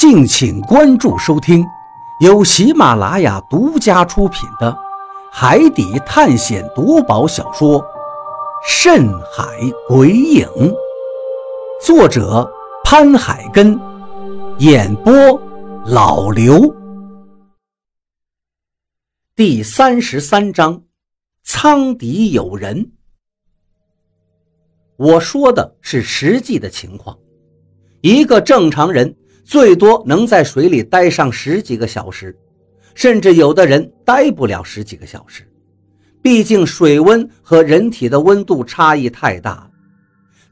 敬请关注收听，由喜马拉雅独家出品的《海底探险夺宝小说》《深海鬼影》，作者潘海根，演播老刘。第三十三章，舱底有人。我说的是实际的情况，一个正常人。最多能在水里待上十几个小时，甚至有的人待不了十几个小时。毕竟水温和人体的温度差异太大了，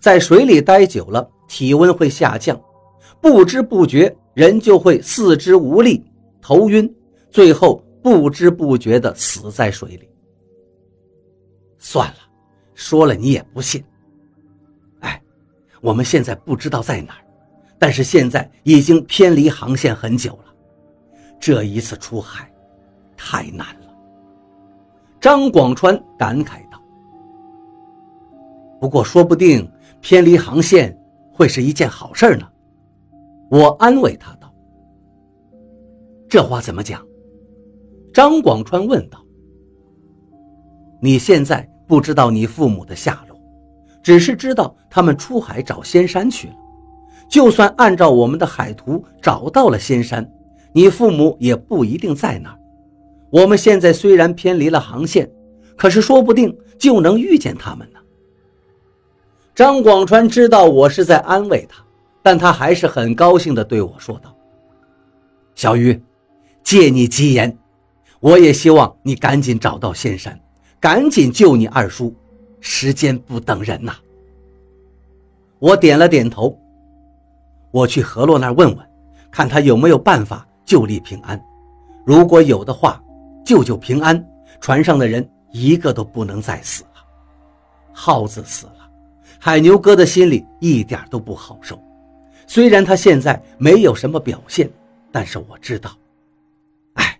在水里待久了，体温会下降，不知不觉人就会四肢无力、头晕，最后不知不觉地死在水里。算了，说了你也不信。哎，我们现在不知道在哪儿。但是现在已经偏离航线很久了，这一次出海太难了。张广川感慨道：“不过说不定偏离航线会是一件好事呢。”我安慰他道：“这话怎么讲？”张广川问道：“你现在不知道你父母的下落，只是知道他们出海找仙山去了。”就算按照我们的海图找到了仙山，你父母也不一定在那儿。我们现在虽然偏离了航线，可是说不定就能遇见他们呢。张广川知道我是在安慰他，但他还是很高兴地对我说道：“小鱼，借你吉言，我也希望你赶紧找到仙山，赶紧救你二叔。时间不等人呐。”我点了点头。我去河洛那儿问问，看他有没有办法救李平安。如果有的话，救救平安，船上的人一个都不能再死了。耗子死了，海牛哥的心里一点都不好受。虽然他现在没有什么表现，但是我知道，哎，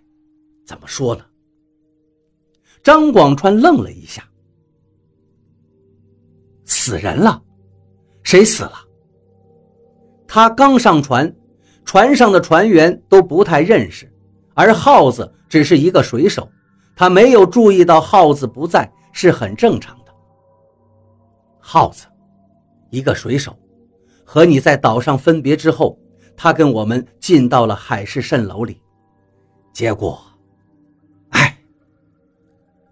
怎么说呢？张广川愣了一下，死人了，谁死了？他刚上船，船上的船员都不太认识，而耗子只是一个水手，他没有注意到耗子不在是很正常的。耗子，一个水手，和你在岛上分别之后，他跟我们进到了海市蜃楼里，结果，唉，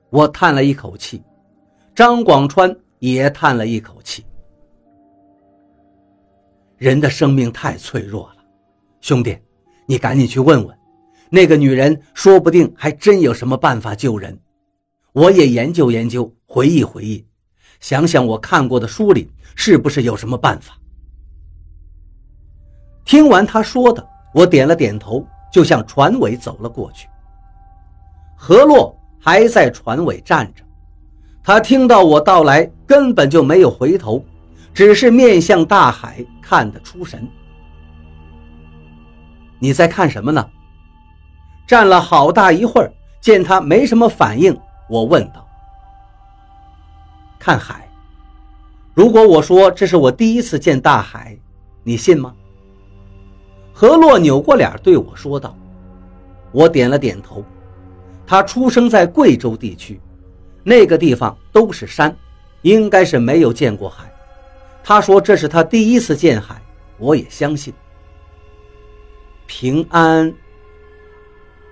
我叹了一口气，张广川也叹了一口气。人的生命太脆弱了，兄弟，你赶紧去问问，那个女人说不定还真有什么办法救人。我也研究研究，回忆回忆，想想我看过的书里是不是有什么办法。听完他说的，我点了点头，就向船尾走了过去。何洛还在船尾站着，他听到我到来，根本就没有回头。只是面向大海看得出神。你在看什么呢？站了好大一会儿，见他没什么反应，我问道：“看海。如果我说这是我第一次见大海，你信吗？”何洛扭过脸对我说道。我点了点头。他出生在贵州地区，那个地方都是山，应该是没有见过海。他说：“这是他第一次见海，我也相信。”平安。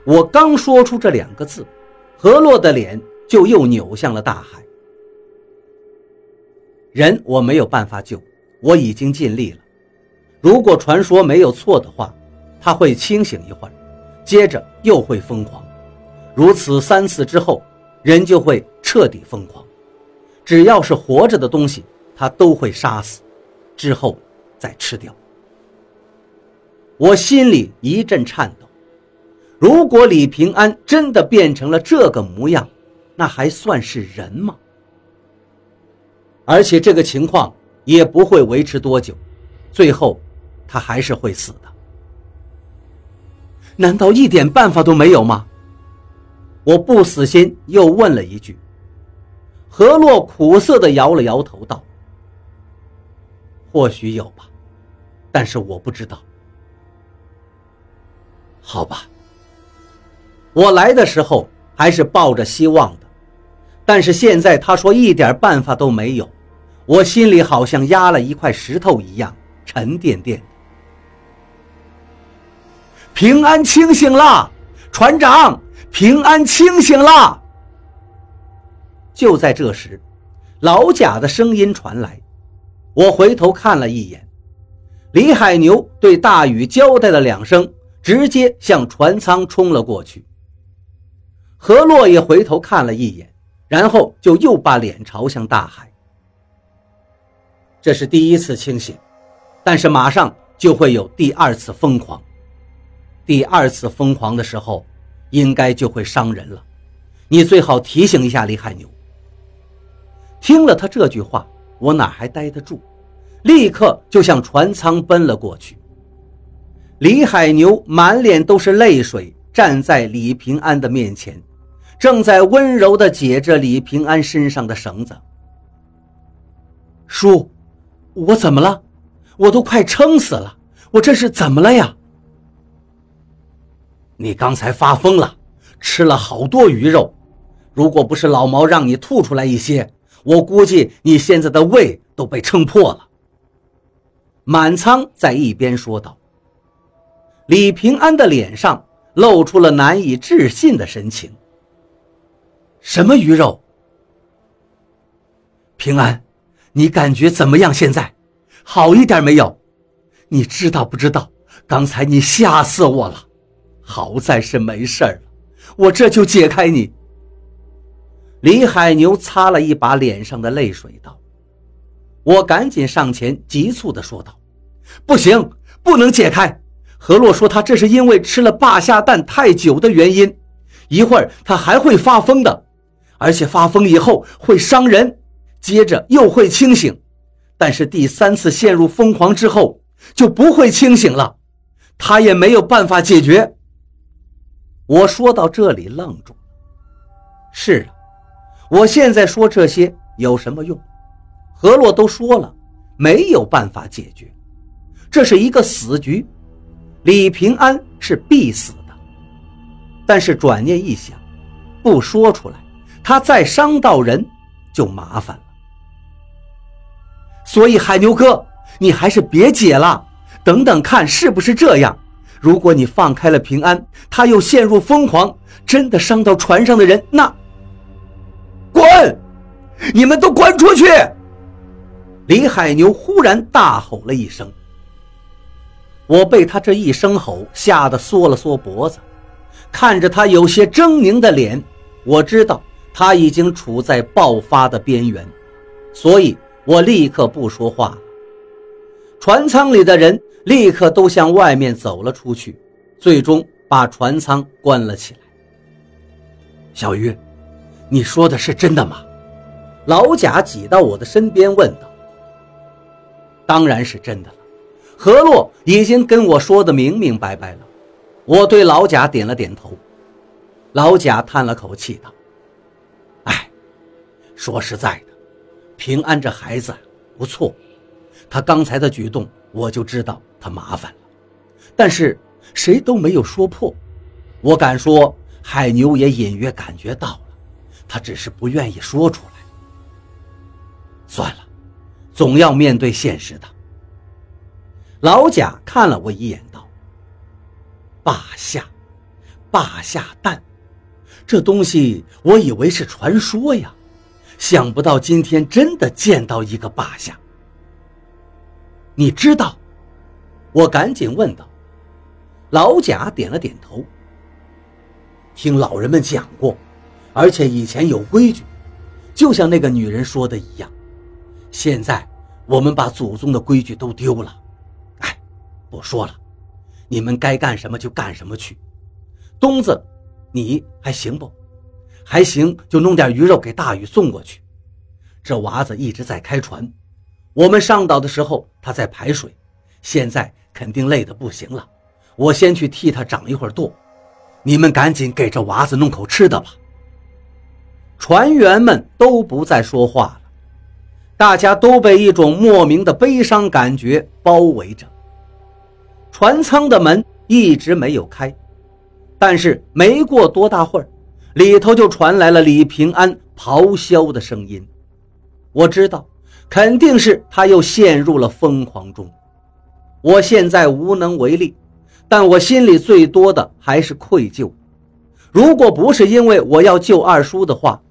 我刚说出这两个字，何洛的脸就又扭向了大海。人我没有办法救，我已经尽力了。如果传说没有错的话，他会清醒一会儿，接着又会疯狂，如此三次之后，人就会彻底疯狂。只要是活着的东西。他都会杀死，之后再吃掉。我心里一阵颤抖。如果李平安真的变成了这个模样，那还算是人吗？而且这个情况也不会维持多久，最后他还是会死的。难道一点办法都没有吗？我不死心，又问了一句。何洛苦涩地摇了摇头，道。或许有吧，但是我不知道。好吧。我来的时候还是抱着希望的，但是现在他说一点办法都没有，我心里好像压了一块石头一样沉甸甸的。平安清醒了，船长，平安清醒了。就在这时，老贾的声音传来，我回头看了一眼，李海牛对大禹交代了两声，直接向船舱冲了过去。何洛也回头看了一眼，然后就又把脸朝向大海。这是第一次清醒，但是马上就会有第二次疯狂。第二次疯狂的时候，应该就会伤人了。你最好提醒一下李海牛。听了他这句话，我哪还待得住？立刻就向船舱奔了过去。李海牛满脸都是泪水，站在李平安的面前，正在温柔地解着李平安身上的绳子。叔，我怎么了？我都快撑死了，我这是怎么了呀？你刚才发疯了，吃了好多鱼肉，如果不是老毛让你吐出来一些，我估计你现在的胃都被撑破了。满仓在一边说道。李平安的脸上露出了难以置信的神情。什么鱼肉？平安，你感觉怎么样？现在好一点没有？你知道不知道？刚才你吓死我了。好在是没事了，我这就解开你。李海牛擦了一把脸上的泪水，道：“我赶紧上前，急促地说道：‘不行，不能解开。何洛说他这是因为吃了霸下蛋太久的原因，一会儿他还会发疯的，而且发疯以后会伤人，接着又会清醒，但是第三次陷入疯狂之后就不会清醒了，他也没有办法解决。’”我说到这里愣住。是啊，我现在说这些有什么用？何洛都说了，没有办法解决，这是一个死局，李平安是必死的。但是转念一想，不说出来，他再伤到人就麻烦了。所以海牛哥，你还是别解了，等等看是不是这样。如果你放开了平安，他又陷入疯狂，真的伤到船上的人，那……滚！你们都滚出去！李海牛忽然大吼了一声。我被他这一声吼吓得缩了缩脖子，看着他有些狰狞的脸，我知道他已经处在爆发的边缘，所以我立刻不说话了。船舱里的人。立刻都向外面走了出去，最终把船舱关了起来。小鱼，你说的是真的吗？老贾挤到我的身边问道。当然是真的了，何洛已经跟我说的明明白白了。我对老贾点了点头。老贾叹了口气道：“哎，说实在的，平安这孩子不错，他刚才的举动我就知道。”他麻烦了，但是谁都没有说破。我敢说，海牛也隐约感觉到，他只是不愿意说出来。算了，总要面对现实的。老贾看了我一眼，道：“霸下，霸下蛋，这东西我以为是传说呀，想不到今天真的见到一个霸下。你知道？”我赶紧问道：“老贾点了点头。听老人们讲过，而且以前有规矩，就像那个女人说的一样。现在我们把祖宗的规矩都丢了。哎，不说了，你们该干什么就干什么去。东子，你还行不？还行，就弄点鱼肉给大禹送过去。这娃子一直在开船，我们上岛的时候他在排水，现在。”肯定累得不行了，我先去替他长一会儿舵，你们赶紧给这娃子弄口吃的吧。船员们都不再说话了，大家都被一种莫名的悲伤感觉包围着。船舱的门一直没有开，但是没过多大会儿，里头就传来了李平安咆哮的声音。我知道，肯定是他又陷入了疯狂中。我现在无能为力，但我心里最多的还是愧疚。如果不是因为我要救二叔的话，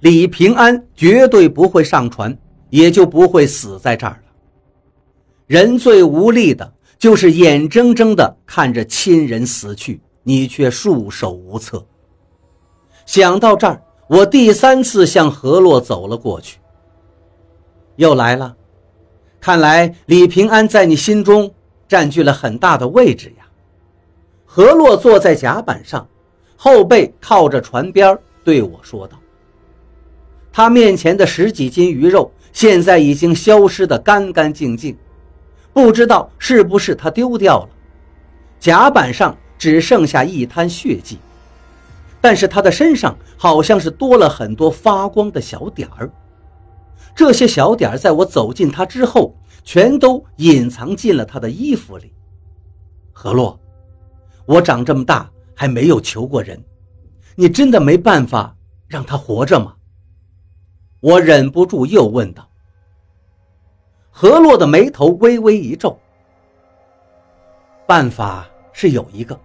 李平安绝对不会上船，也就不会死在这儿了。人最无力的就是眼睁睁地看着亲人死去。你却束手无策。想到这儿，我第三次向何洛走了过去。又来了，看来李平安在你心中占据了很大的位置呀。何洛坐在甲板上，后背靠着船边，对我说道：“他面前的十几斤鱼肉，现在已经消失得干干净净，不知道是不是他丢掉了。甲板上。”只剩下一滩血迹，但是他的身上好像是多了很多发光的小点儿。这些小点儿在我走近他之后，全都隐藏进了他的衣服里。何洛，我长这么大还没有求过人，你真的没办法让他活着吗？我忍不住又问道。何洛的眉头微微一皱，办法是有一个。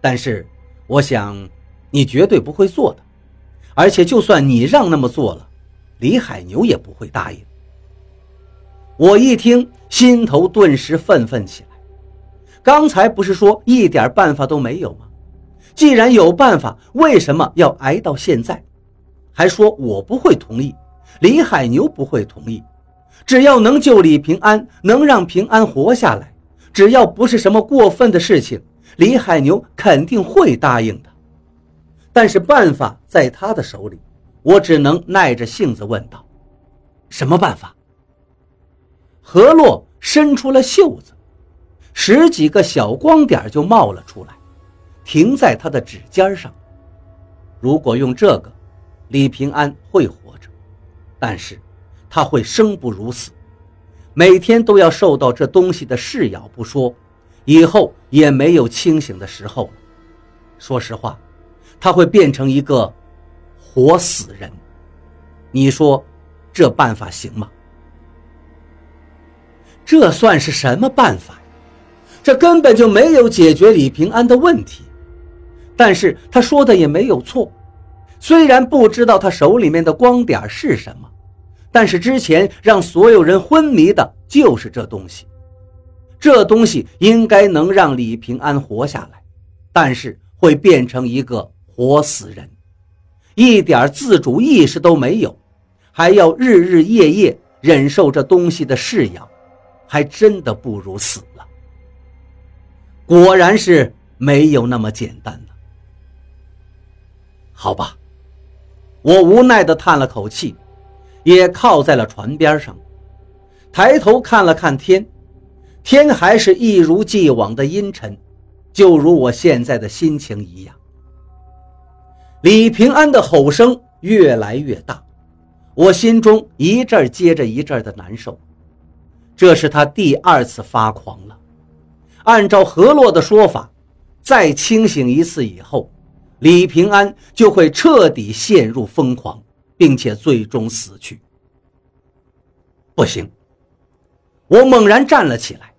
但是，我想，你绝对不会做的，而且就算你让那么做了，李海牛也不会答应。我一听，心头顿时愤愤起来。刚才不是说一点办法都没有吗？既然有办法，为什么要挨到现在？还说我不会同意，李海牛不会同意。只要能救李平安，能让平安活下来，只要不是什么过分的事情。李海牛肯定会答应的，但是办法在他的手里，我只能耐着性子问道：“什么办法？”何洛伸出了袖子，十几个小光点就冒了出来，停在他的指尖上。如果用这个，李平安会活，但是他会生不如死，每天都要受到这东西的噬咬不说。以后也没有清醒的时候了。说实话，他会变成一个活死人。你说这办法行吗？这算是什么办法？这根本就没有解决李平安的问题。但是他说的也没有错。虽然不知道他手里面的光点是什么，但是之前让所有人昏迷的就是这东西。这东西应该能让李平安活下来，但是会变成一个活死人，一点自主意识都没有，还要日日夜夜忍受这东西的噬咬，还真的不如死了。果然是没有那么简单了。好吧，我无奈地叹了口气，也靠在了船边上，抬头看了看天。天还是一如既往的阴沉，就如我现在的心情一样。李平安的吼声越来越大，我心中一阵接着一阵的难受。这是他第二次发狂了。按照何洛的说法，再清醒一次以后，李平安就会彻底陷入疯狂，并且最终死去。不行！我猛然站了起来。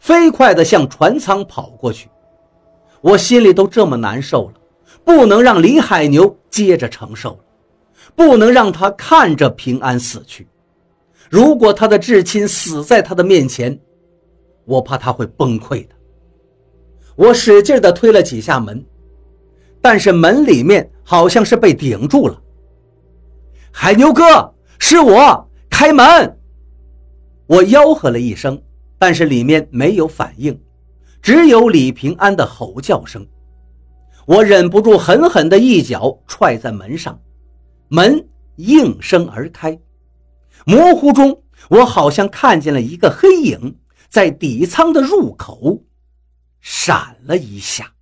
飞快地向船舱跑过去，我心里都这么难受了，不能让李海牛接着承受，不能让他看着平安死去。如果他的至亲死在他的面前，我怕他会崩溃的。我使劲地推了几下门，但是门里面好像是被顶住了。海牛哥，是我，开门！我吆喝了一声。但是里面没有反应，只有李平安的吼叫声。我忍不住狠狠的一脚踹在门上，门应声而开。模糊中，我好像看见了一个黑影在底舱的入口闪了一下。